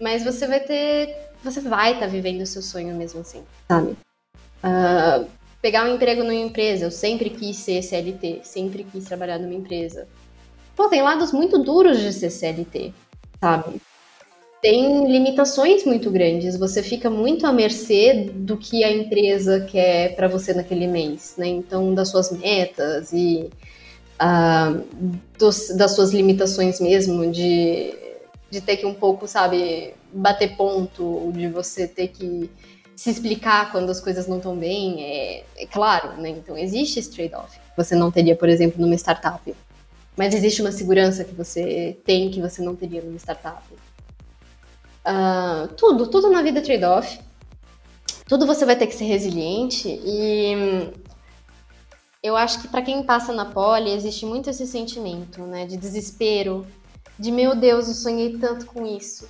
Mas você vai ter. Você vai estar vivendo o seu sonho mesmo assim, sabe? Uh, pegar um emprego numa empresa, eu sempre quis ser CLT, sempre quis trabalhar numa empresa. Pô, tem lados muito duros de ser CLT, sabe? Tem limitações muito grandes, você fica muito à mercê do que a empresa quer para você naquele mês, né? Então, das suas metas e uh, dos, das suas limitações mesmo, de, de ter que um pouco, sabe, bater ponto, de você ter que se explicar quando as coisas não estão bem, é, é, claro, né? Então existe esse trade-off. Você não teria, por exemplo, numa startup. Mas existe uma segurança que você tem que você não teria numa startup. Uh, tudo, tudo na vida é trade-off. tudo você vai ter que ser resiliente e eu acho que para quem passa na poli existe muito esse sentimento, né, de desespero, de meu Deus, eu sonhei tanto com isso,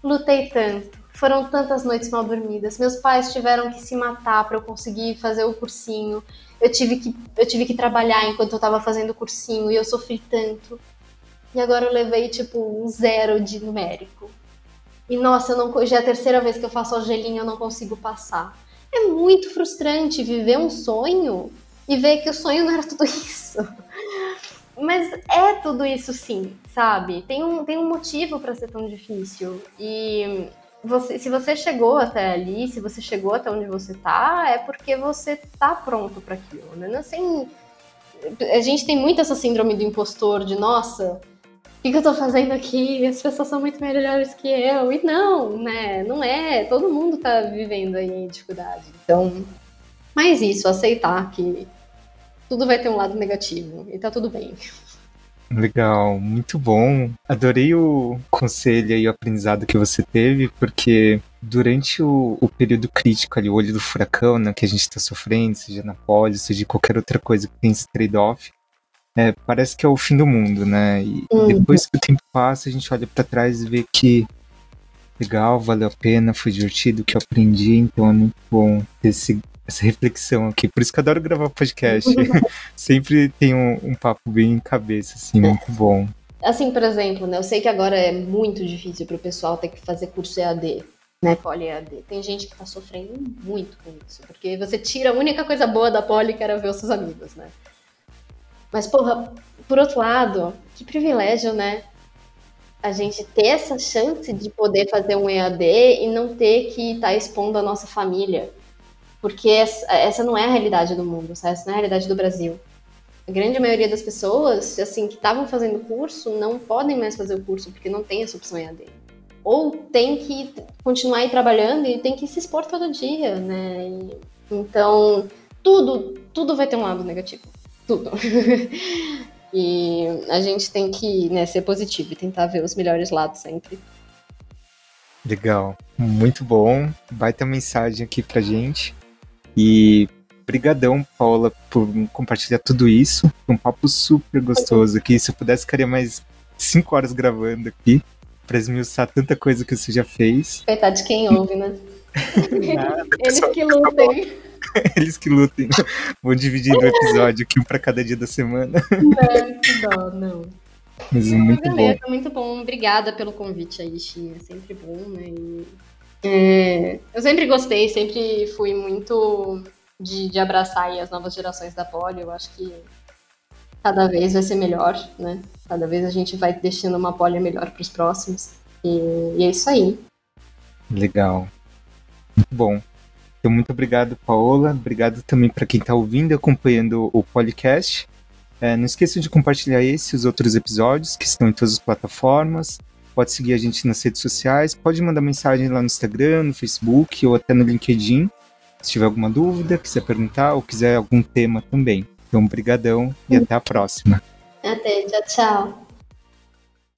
lutei tanto, foram tantas noites mal dormidas, meus pais tiveram que se matar para eu conseguir fazer o cursinho, eu tive que eu tive que trabalhar enquanto eu estava fazendo o cursinho e eu sofri tanto. E agora eu levei tipo um zero de numérico. E nossa, eu não, já é a terceira vez que eu faço a gelinha eu não consigo passar. É muito frustrante viver um sonho e ver que o sonho não era tudo isso. Mas é tudo isso sim, sabe? Tem um, tem um motivo para ser tão difícil. E você, se você chegou até ali, se você chegou até onde você tá, é porque você tá pronto para aquilo, né? Não assim, a gente tem muito essa síndrome do impostor, de nossa, que, que eu tô fazendo aqui? As pessoas são muito melhores que eu. E não, né? Não é. Todo mundo tá vivendo aí dificuldade. Então, mais isso, aceitar que tudo vai ter um lado negativo e tá tudo bem. Legal, muito bom. Adorei o conselho e o aprendizado que você teve, porque durante o, o período crítico ali, o olho do furacão, né, que a gente está sofrendo, seja na poli, seja qualquer outra coisa que tem esse trade-off, é, parece que é o fim do mundo, né? E uhum. depois que o tempo passa, a gente olha para trás e vê que legal, valeu a pena, foi divertido, que eu aprendi, então é muito bom ter esse, essa reflexão aqui. Por isso que eu adoro gravar podcast. Sempre tem um, um, papo bem em cabeça, assim, muito bom. Assim, por exemplo, né? Eu sei que agora é muito difícil para o pessoal ter que fazer curso EAD, né? Poli EAD. Tem gente que tá sofrendo muito com isso, porque você tira a única coisa boa da poli que era ver os seus amigos, né? Mas, porra, por outro lado, que privilégio, né? A gente ter essa chance de poder fazer um EAD e não ter que estar tá expondo a nossa família. Porque essa não é a realidade do mundo, essa não é a realidade do Brasil. A grande maioria das pessoas, assim, que estavam fazendo curso, não podem mais fazer o curso porque não tem essa opção EAD. Ou tem que continuar aí trabalhando e tem que se expor todo dia, né? Então, tudo, tudo vai ter um lado negativo tudo. e a gente tem que né, ser positivo e tentar ver os melhores lados sempre. Legal, muito bom. Vai ter uma mensagem aqui pra gente. E brigadão, Paula, por compartilhar tudo isso. Um papo super gostoso aqui. Se eu pudesse, ficaria mais cinco horas gravando aqui pra esmiuçar tanta coisa que você já fez. Coitado de quem ouve, né? Nada, Eles que lutem. Eles que lutem. Vou dividir o episódio aqui, um pra cada dia da semana. Não, que dó, não. Mas é muito Beleza, bom. muito bom. Obrigada pelo convite aí, Xi. É sempre bom, né? E, é, eu sempre gostei, sempre fui muito de, de abraçar as novas gerações da Poli. Eu acho que cada vez vai ser melhor, né? Cada vez a gente vai deixando uma Poli melhor para os próximos. E, e é isso aí. Legal. Muito bom. Então, muito obrigado, Paola. Obrigado também para quem está ouvindo e acompanhando o podcast. É, não esqueça de compartilhar esse e os outros episódios que estão em todas as plataformas. Pode seguir a gente nas redes sociais, pode mandar mensagem lá no Instagram, no Facebook ou até no LinkedIn. Se tiver alguma dúvida, quiser perguntar ou quiser algum tema também. Então, brigadão e até a próxima. Até, tchau, tchau.